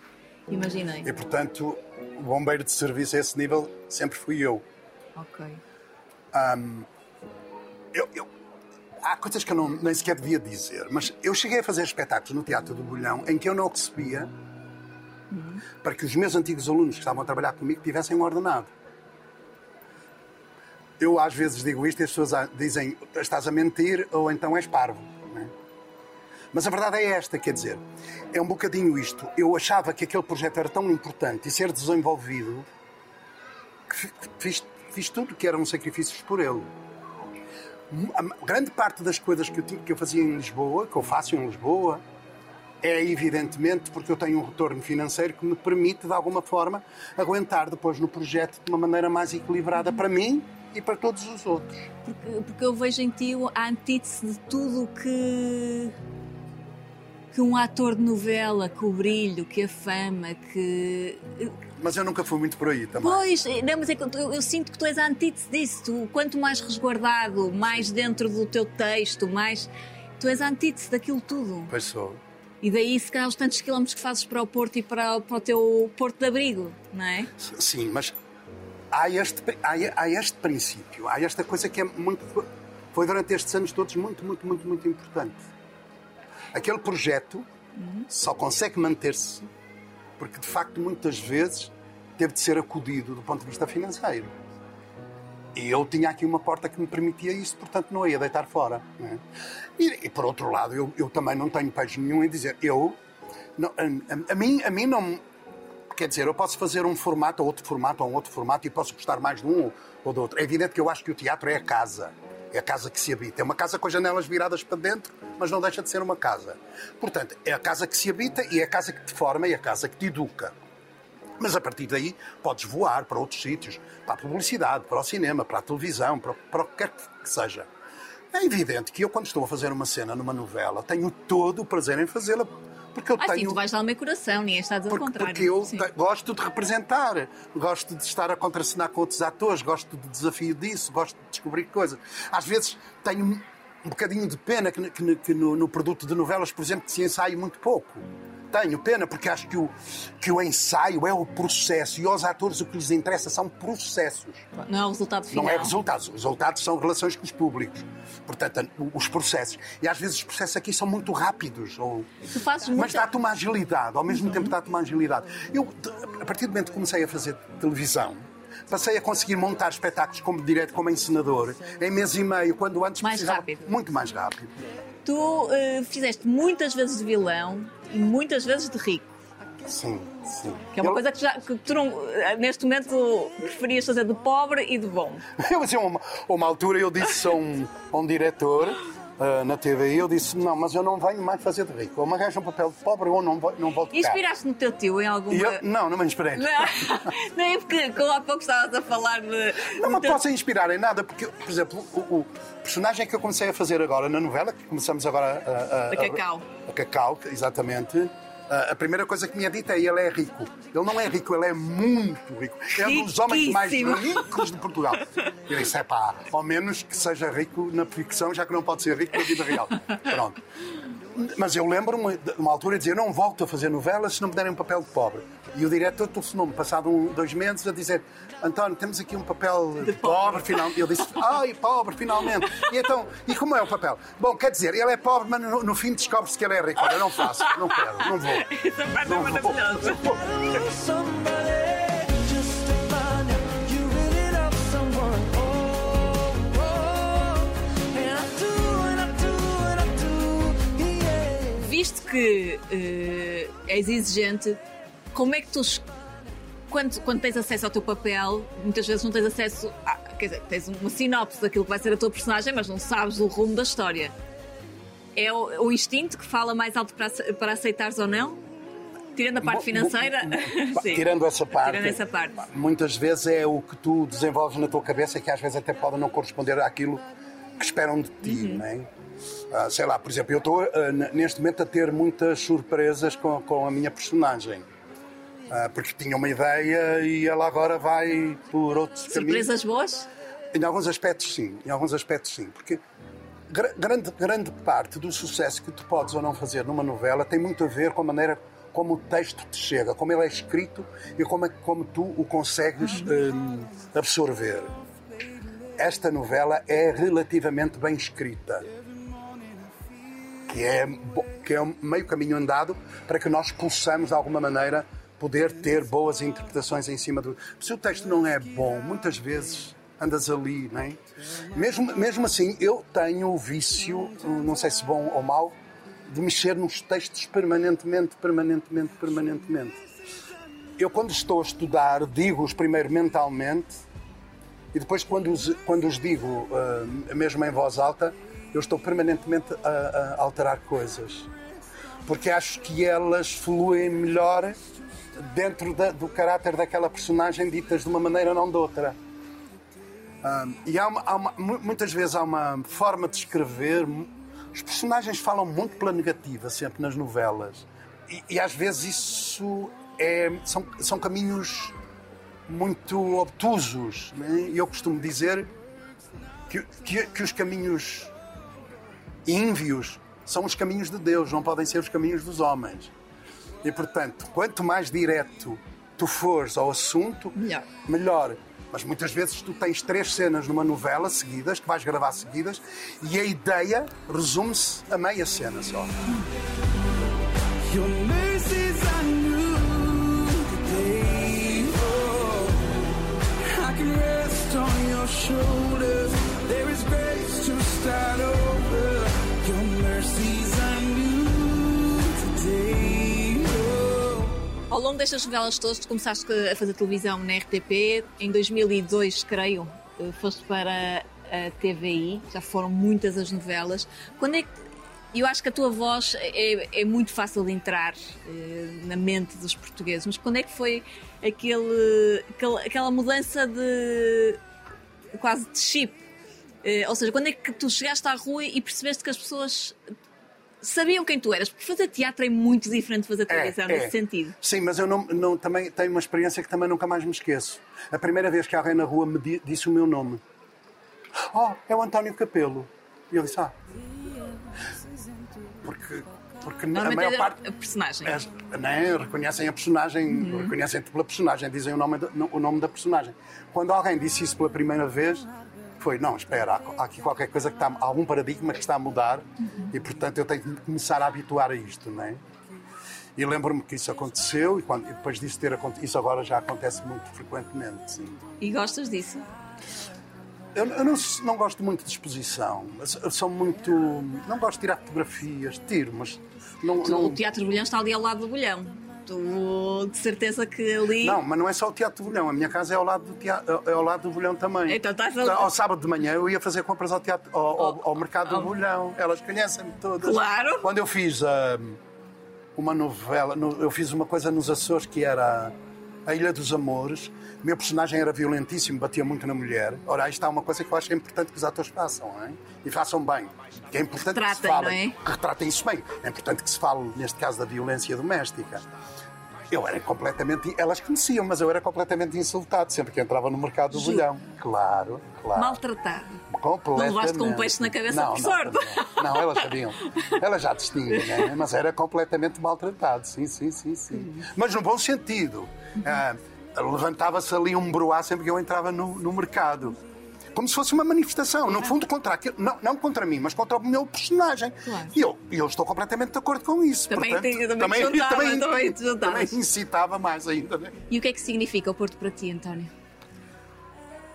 Imaginei. E, portanto, o bombeiro de serviço a esse nível sempre fui eu. Ok. Eu- eu- há coisas que eu não, nem sequer devia dizer, mas eu cheguei a fazer espetáculos no Teatro do Bolhão em que eu não recebia para que os meus antigos alunos que estavam a trabalhar comigo tivessem um ordenado. Eu às vezes digo isto e as pessoas dizem estás a mentir ou então és parvo. Mas a verdade é esta, quer dizer, é um bocadinho isto. Eu achava que aquele projeto era tão importante e ser desenvolvido que fi- fiz, fiz tudo que eram sacrifícios por ele. A grande parte das coisas que eu, que eu fazia em Lisboa, que eu faço em Lisboa, é evidentemente porque eu tenho um retorno financeiro que me permite, de alguma forma, aguentar depois no projeto de uma maneira mais equilibrada para mim e para todos os outros. Porque, porque eu vejo em ti a antítese de tudo que que um ator de novela, que o brilho, que a fama, que Mas eu nunca fui muito por aí também. Pois, não, mas é que eu, eu sinto que tu és a antítese disso. Tu, quanto mais resguardado, mais dentro do teu texto, mais. Tu és a antítese daquilo tudo. Pois sou. E daí, se calhar, os tantos quilómetros que fazes para o Porto e para, para o teu Porto de Abrigo, não é? Sim, mas há este, há, há este princípio, há esta coisa que é muito. Foi durante estes anos todos muito, muito, muito, muito importante. Aquele projeto uhum. só consegue manter-se porque, de facto, muitas vezes teve de ser acudido do ponto de vista financeiro. E eu tinha aqui uma porta que me permitia isso, portanto não ia deitar fora. É? E, e, por outro lado, eu, eu, também não tenho pejo nenhum em dizer, eu, não, a, a, mim, a mim não. Quer dizer, eu posso fazer um formato ou outro formato ou um outro formato e posso gostar mais de um ou do outro. É evidente que eu acho que o teatro é a casa. É a casa que se habita. É uma casa com as janelas viradas para dentro, mas não deixa de ser uma casa. Portanto, é a casa que se habita e é a casa que te forma e é a casa que te educa. Mas a partir daí podes voar para outros sítios, para a publicidade, para o cinema, para a televisão, para, para o que quer que seja. É evidente que eu, quando estou a fazer uma cena numa novela, tenho todo o prazer em fazê-la. Porque eu ah, tenho... sim, tu vais dar o meu coração, ninguém está a dizer porque, o contrário. Porque eu te... gosto de representar, gosto de estar a contracenar com outros atores, gosto do desafio disso, gosto de descobrir coisas. Às vezes tenho um bocadinho de pena que, que, que no, no, produto de novelas, por exemplo, se ensaie muito pouco. Tenho pena porque acho que o, que o ensaio é o processo e aos atores o que lhes interessa são processos. Não é o resultado final. Não é resultados. Os resultados são relações com os públicos. Portanto, os processos. E às vezes os processos aqui são muito rápidos. Ou... Mas dá-te uma agilidade. Ao mesmo uhum. tempo dá-te uma agilidade. Eu, a partir do momento que comecei a fazer televisão, passei a conseguir montar espetáculos como direto, como encenador, em mês e meio, quando antes mais rápido. muito mais rápido. Tu uh, fizeste muitas vezes de vilão e muitas vezes de rico. Sim, sim. Que é uma coisa que, já, que tu não, neste momento preferias fazer de pobre e de bom. (laughs) Eu, assim, uma, uma altura eu disse a um, a um diretor uh, na TV eu disse: Não, mas eu não venho mais fazer de rico. Ou me arranja um papel de pobre ou não, não volto Inspiraste no teu tio em alguma... Eu, não, não me inspirei. Não, (laughs) é porque como há pouco estavas a falar de... Não me teu... posso inspirar em nada, porque, por exemplo, o, o, personagem que eu comecei a fazer agora na novela, que começamos agora a... a, a, a Cacau. A, a Cacau, exatamente a primeira coisa que me é dita é ele é rico. Ele não é rico, ele é muito rico. É um dos homens mais ricos de Portugal. Eu disse, é pá, ao menos que seja rico na ficção, já que não pode ser rico na vida real. Pronto. Mas eu lembro-me de uma altura de dizer: não volto a fazer novelas se não me derem um papel de pobre. E o diretor telefonou-me, passado um, dois meses, a dizer: António, temos aqui um papel de, de pobre, finalmente. Eu disse: ai, pobre, finalmente. E então, e como é o papel? Bom, quer dizer, ele é pobre, mas no, no fim descobre-se que ele é rico. Eu não faço, não quero, não vou. (laughs) Essa parte não é maravilhosa. Visto que uh, és exigente, como é que tu, quando, quando tens acesso ao teu papel, muitas vezes não tens acesso. A, quer dizer, tens uma sinopse daquilo que vai ser a tua personagem, mas não sabes o rumo da história. É o, o instinto que fala mais alto para, para aceitares ou não? Tirando a parte financeira? (laughs) tirando, essa parte, tirando essa parte. Muitas vezes é o que tu desenvolves na tua cabeça que às vezes até pode não corresponder àquilo que esperam de ti, uhum. não é? Uh, sei lá, por exemplo, eu estou uh, neste momento a ter muitas surpresas com, com a minha personagem. Uh, porque tinha uma ideia e ela agora vai por outros surpresas caminhos. Surpresas boas? Em alguns aspectos, sim. Em alguns aspectos, sim. Porque grande, grande parte do sucesso que tu podes ou não fazer numa novela tem muito a ver com a maneira como o texto te chega, como ele é escrito e como, é, como tu o consegues um, absorver esta novela é relativamente bem escrita. Que é, que é meio caminho andado para que nós possamos, de alguma maneira, poder ter boas interpretações em cima do. Se o texto não é bom, muitas vezes andas ali, não é? Mesmo, mesmo assim, eu tenho o vício, não sei se bom ou mau, de mexer nos textos permanentemente, permanentemente, permanentemente. Eu, quando estou a estudar, digo-os primeiro mentalmente e depois, quando os, quando os digo, uh, mesmo em voz alta, eu estou permanentemente a, a, alterar coisas. Porque acho que elas fluem melhor dentro da, do caráter daquela personagem, ditas de uma maneira, não de outra. Uh, e há, uma, há uma, muitas vezes há uma forma de escrever. Os personagens falam muito pela negativa, sempre nas novelas. E, e às vezes isso é, são, são caminhos muito obtusos. Né? Eu costumo dizer que, que, que os caminhos ínvios são os caminhos de Deus, não podem ser os caminhos dos homens. E portanto, quanto mais direto tu fores ao assunto, Melhor. melhor. Mas muitas vezes tu tens três cenas numa novela seguidas, que vais gravar seguidas, e a ideia resume-se a meia cena só. Your shoulders. There is grace to start over. Ao longo destas novelas todas, tu começaste a fazer televisão na RTP. Em 2002, creio, eh, foste para a TVI. Já foram muitas as novelas. Quando é que. Eu acho que a tua voz é, é muito fácil de entrar eh, na mente dos portugueses, mas quando é que foi aquele, aquela mudança de. quase de chip? Eh, ou seja, quando é que tu chegaste à rua e percebeste que as pessoas sabiam quem tu eras? Porque fazer teatro é muito diferente de fazer televisão nesse sentido. Sim, mas eu não, não- também tenho uma experiência que também nunca mais me esqueço. A primeira vez que alguém na rua me di- disse o meu nome. Oh, é o António Capelo. E eu disse, ah. Porque, porque a maior é parte. a personagem. É, né, reconhecem a personagem, reconhecem-te pela personagem, dizem o nome, da, o nome da personagem. Quando alguém disse isso pela primeira vez, foi: não, espera, há, aqui qualquer coisa que está. Há algum paradigma que está a mudar e, portanto, eu tenho que me começar a habituar a isto, não é? E lembro-me que isso aconteceu e, quando, e depois disso ter acontecido, isso agora já acontece muito frequentemente, sim. E gostas disso? Eu, eu não, não gosto muito de exposição, eu sou- muito. Não gosto de tirar fotografias, tiro, mas. Não, não, O Teatro Bolhão está ali ao lado do Bolhão. Tu, de certeza que ali. Não, mas não é só o Teatro do Bolhão. A minha casa é ao lado do, teatro, é ao lado do Bolhão também. Então estás ali. Ao sábado de manhã eu ia fazer compras ao, teatro, ao, ao- ao mercado do Bolhão. Elas conhecem-me todas. Claro. Quando eu fiz ah, uma novela, no- eu fiz uma coisa nos Açores que era A Ilha dos Amores. O meu personagem era violentíssimo, batia muito na mulher. Ora, aí está uma coisa que eu acho que é importante que os atores façam, é? E façam bem. Que é importante que se Retratem, falem. não é? Que retratem isso bem. É importante que se fale, neste caso, da violência doméstica. Eu era completamente. Elas conheciam, mas eu era completamente insultado sempre que entrava no mercado do Juro. bolhão. Claro, claro. Maltratado. Completamente. Não levaste com um peixe na cabeça, não, por sorte. Não, não, elas sabiam. Elas já distinguem, né? mas era completamente maltratado. Sim, sim, sim, sim. Mas no bom sentido. Ah, Levantava-se ali um broá sempre que eu entrava no, no mercado. Como se fosse uma manifestação, no fundo, contra aquilo, não, não contra mim, mas contra o meu personagem. Claro. E eu, eu estou completamente de acordo com isso. Também Portanto, te- também te juntava, também te juntavas. também incitava mais ainda. Né? E o que é que significa o Porto para ti, António?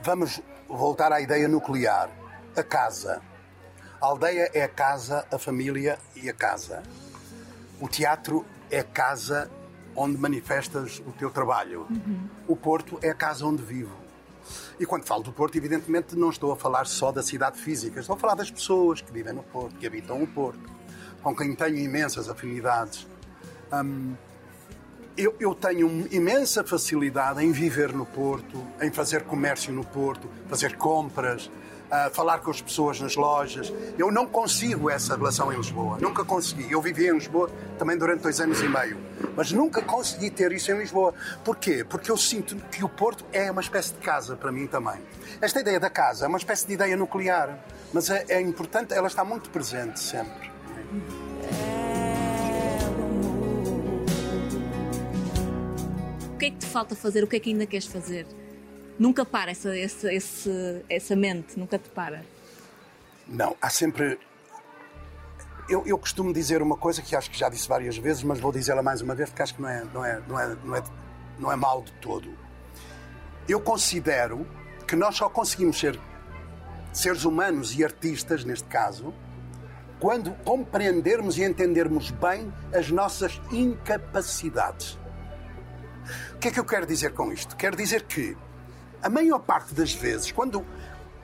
Vamos voltar à ideia nuclear. A casa. A aldeia é a casa, a família e a casa. O teatro é a casa onde manifestas o teu trabalho. O Porto é a casa onde vivo. E quando falo do Porto, evidentemente não estou a falar só da cidade física, estou a falar das pessoas que vivem no Porto, que habitam o Porto, com quem tenho imensas afinidades. Eu, eu tenho imensa facilidade em viver no Porto, em fazer comércio no Porto, fazer compras, a falar com as pessoas nas lojas. Eu não consigo essa relação em Lisboa. Nunca consegui. Eu vivi em Lisboa também durante dois anos e meio. Mas nunca consegui ter isso em Lisboa. Porquê? Porque eu sinto que o Porto é uma espécie de casa para mim também. Esta ideia da casa é uma espécie de ideia nuclear. Mas é, é importante, ela está muito presente sempre. O que é que te falta fazer? O que é que ainda queres fazer? Nunca para essa, essa, esse- essa mente, nunca te para. Não, há sempre. Eu, eu costumo dizer uma coisa que acho que já disse várias vezes, mas vou dizê-la mais uma vez porque acho que não é, não é, não é, não é, não é mal de todo. Eu considero que nós só conseguimos ser seres humanos e artistas, neste caso, quando compreendermos e entendermos bem as nossas incapacidades. O que é que eu quero dizer com isto? Quero dizer que a maior parte das vezes, quando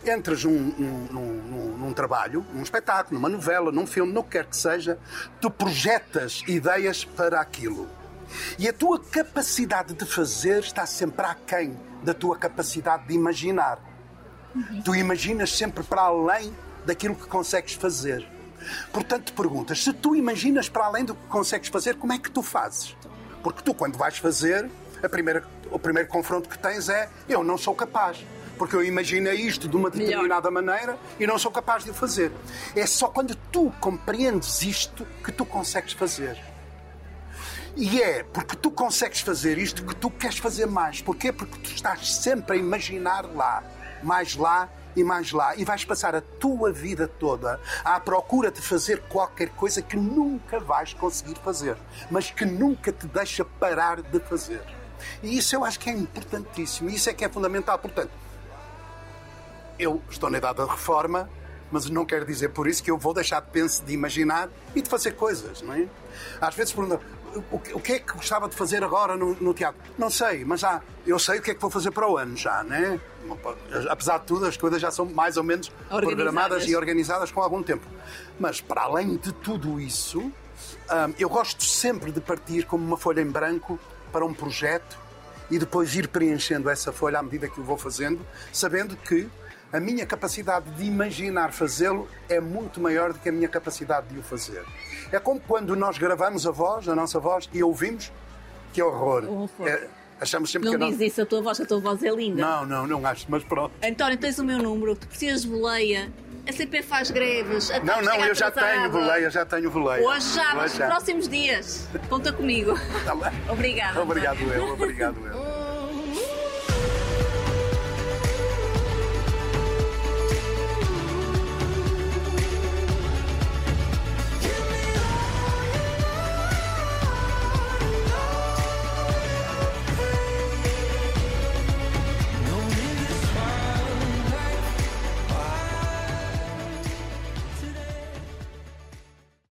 entras num, num- num- num- trabalho, num espetáculo, numa novela, num filme, no que quer que seja, tu projetas ideias para aquilo. E a tua capacidade de fazer está sempre aquém da tua capacidade de imaginar. Tu imaginas sempre para além daquilo que consegues fazer. Portanto, te perguntas, se tu imaginas para além do que consegues fazer, como é que tu fazes? Porque tu, quando vais fazer, a primeira, o primeiro confronto que tens é: eu não sou capaz. porque eu imaginei isto de uma determinada maneira e não sou capaz de o fazer. É só quando tu compreendes isto que tu consegues fazer. E é porque tu consegues fazer isto que tu queres fazer mais. Porquê? Porque tu estás sempre a imaginar lá, mais lá e mais lá. E vais passar a tua vida toda à procura de fazer qualquer coisa que nunca vais conseguir fazer, mas que nunca te deixa parar de fazer. E isso eu acho que é importantíssimo. Isso é que é fundamental. Portanto, eu estou na idade da reforma, mas não quer dizer por isso que eu vou deixar de pensar, de imaginar e de fazer coisas, não é? Às vezes perguntam, o que, é que gostava de fazer agora no, no teatro? Não sei, mas já, eu sei o que é que vou fazer para o ano já, né? Apesar de tudo, as coisas já são mais ou menos programadas e organizadas com algum tempo. Mas para além de tudo isso, hum, eu gosto sempre de partir como uma folha em branco para um projeto e depois ir preenchendo essa folha à medida que o vou fazendo, sabendo que a minha capacidade de imaginar fazê-lo é muito maior do que a minha capacidade de o fazer. É como quando nós gravamos a voz, a nossa voz, e ouvimos, que horror. Horror. É, achamos sempre Não que diz nossa... isso, a tua voz, a tua voz é linda. Não, não, não acho, mas pronto. António, tens o meu número, tu precisas de boleia. A CP faz greves. Não, não, eu já tenho boleia, já tenho boleia. Hoje já, mas nos próximos dias. Conta comigo. Tá. (laughs) Obrigada. Obrigado eu, obrigado eu.